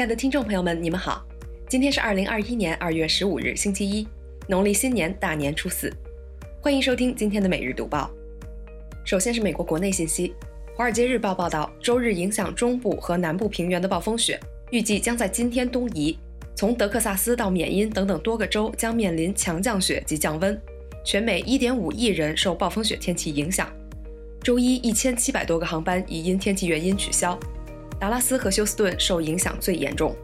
亲爱的听众朋友们，你们好，今天是二零二一年二月十五日，星期一，农历新年大年初四，欢迎收听今天的每日读报。首先是美国国内信息，《华尔街日报》报道，周日影响中部和南部平原的暴风雪，预计将在今天东移，从德克萨斯到缅因等等多个州将面临强降雪及降温，全美一点五亿人受暴风雪天气影响。周一，一千七百多个航班已因天气原因取消。达拉斯和休斯顿受影响最严重。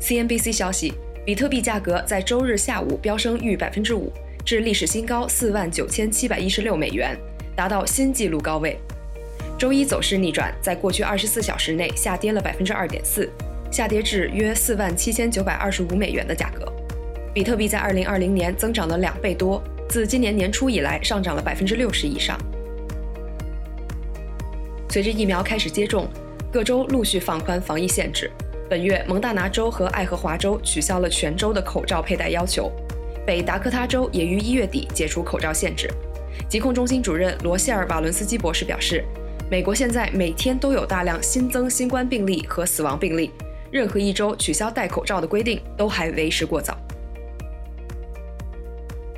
CNBC 消息，比特币价格在周日下午飙升逾百分之五，至历史新高四万九千七百一十六美元，达到新纪录高位。周一走势逆转，在过去二十四小时内下跌了百分之二点四，下跌至约四万七千九百二十五美元的价格。比特币在二零二零年增长了两倍多，自今年年初以来上涨了百分之六十以上。随着疫苗开始接种，各州陆续放宽防疫限制。本月，蒙大拿州和爱荷华州取消了全州的口罩佩戴要求，北达科他州也于一月底解除口罩限制。疾控中心主任罗谢尔·瓦伦斯基博士表示，美国现在每天都有大量新增新冠病例和死亡病例，任何一周取消戴口罩的规定都还为时过早。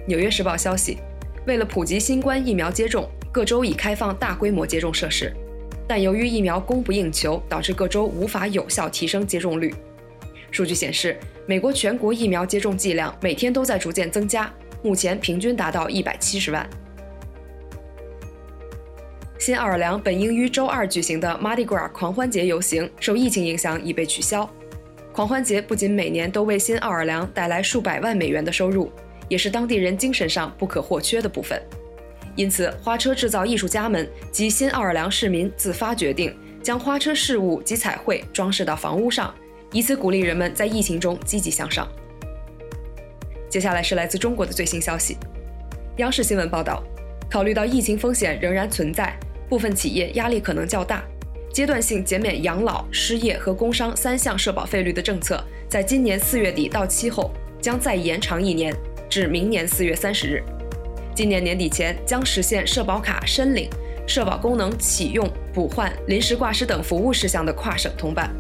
纽约时报消息，为了普及新冠疫苗接种，各州已开放大规模接种设施。但由于疫苗供不应求，导致各州无法有效提升接种率。数据显示，美国全国疫苗接种剂量每天都在逐渐增加，目前平均达到一百七十万。新奥尔良本应于周二举行的 Mardi Gras 狂欢节游行，受疫情影响已被取消。狂欢节不仅每年都为新奥尔良带来数百万美元的收入，也是当地人精神上不可或缺的部分。因此，花车制造艺术家们及新奥尔良市民自发决定将花车饰物及彩绘装饰到房屋上，以此鼓励人们在疫情中积极向上。接下来是来自中国的最新消息。央视新闻报道，考虑到疫情风险仍然存在，部分企业压力可能较大，阶段性减免养老、失业和工伤三项社保费率的政策，在今年四月底到期后，将再延长一年，至明年四月三十日。今年年底前将实现社保卡申领、社保功能启用、补换、临时挂失等服务事项的跨省通办。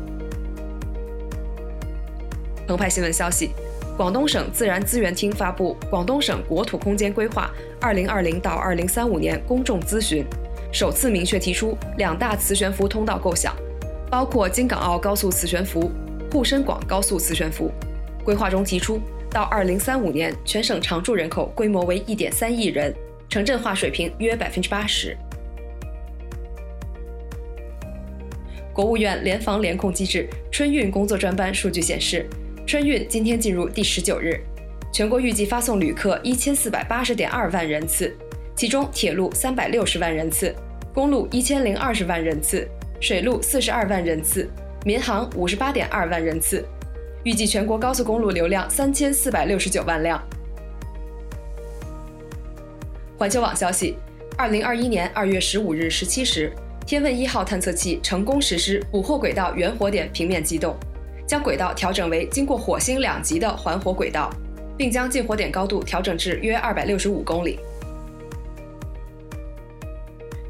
澎湃新闻消息，广东省自然资源厅发布《广东省国土空间规划（二零二零到二零三五年）》公众咨询，首次明确提出两大磁悬浮通道构想，包括京港澳高速磁悬浮、沪深广高速磁悬浮。规划中提出。到二零三五年，全省常住人口规模为一点三亿人，城镇化水平约百分之八十。国务院联防联控机制春运工作专班数据显示，春运今天进入第十九日，全国预计发送旅客一千四百八十点二万人次，其中铁路三百六十万人次，公路一千零二十万人次，水路四十二万人次，民航五十八点二万人次。预计全国高速公路流量三千四百六十九万辆。环球网消息，二零二一年二月十五日十七时，天问一号探测器成功实施捕获轨道原火点平面机动，将轨道调整为经过火星两极的环火轨道，并将近火点高度调整至约二百六十五公里。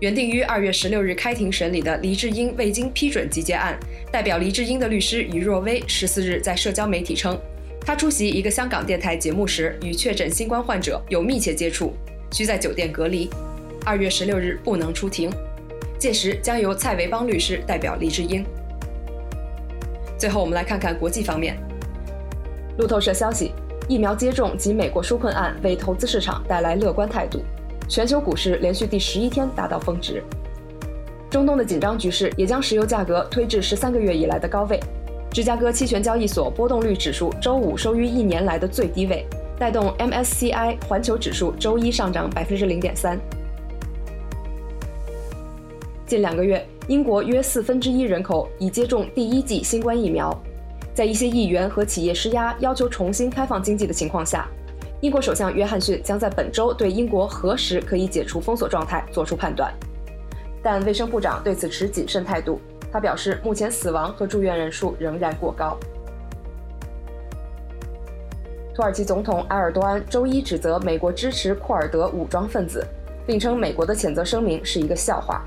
原定于二月十六日开庭审理的黎智英未经批准集结案，代表黎智英的律师于若薇十四日在社交媒体称，他出席一个香港电台节目时与确诊新冠患者有密切接触，需在酒店隔离，二月十六日不能出庭，届时将由蔡维邦律师代表黎智英。最后，我们来看看国际方面，路透社消息，疫苗接种及美国纾困案为投资市场带来乐观态度。全球股市连续第十一天达到峰值，中东的紧张局势也将石油价格推至十三个月以来的高位。芝加哥期权交易所波动率指数周五收于一年来的最低位，带动 MSCI 环球指数周一上涨百分之零点三。近两个月，英国约四分之一人口已接种第一剂新冠疫苗，在一些议员和企业施压要求重新开放经济的情况下。英国首相约翰逊将在本周对英国何时可以解除封锁状态作出判断，但卫生部长对此持谨慎态度。他表示，目前死亡和住院人数仍然过高。土耳其总统埃尔多安周一指责美国支持库尔德武装分子，并称美国的谴责声明是一个笑话。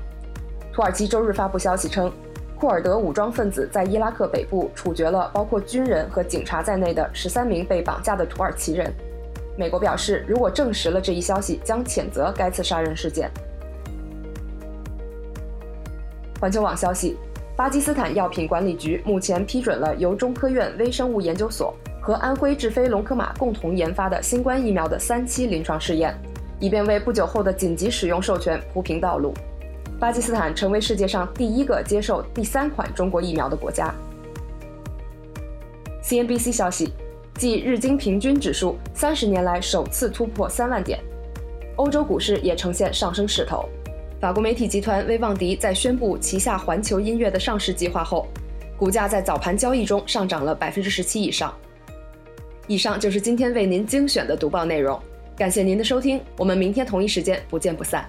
土耳其周日发布消息称，库尔德武装分子在伊拉克北部处决了包括军人和警察在内的十三名被绑架的土耳其人。美国表示，如果证实了这一消息，将谴责该次杀人事件。环球网消息，巴基斯坦药品管理局目前批准了由中科院微生物研究所和安徽智飞龙科马共同研发的新冠疫苗的三期临床试验，以便为不久后的紧急使用授权铺平道路。巴基斯坦成为世界上第一个接受第三款中国疫苗的国家。CNBC 消息。即日经平均指数三十年来首次突破三万点，欧洲股市也呈现上升势头。法国媒体集团威旺迪在宣布旗下环球音乐的上市计划后，股价在早盘交易中上涨了百分之十七以上。以上就是今天为您精选的读报内容，感谢您的收听，我们明天同一时间不见不散。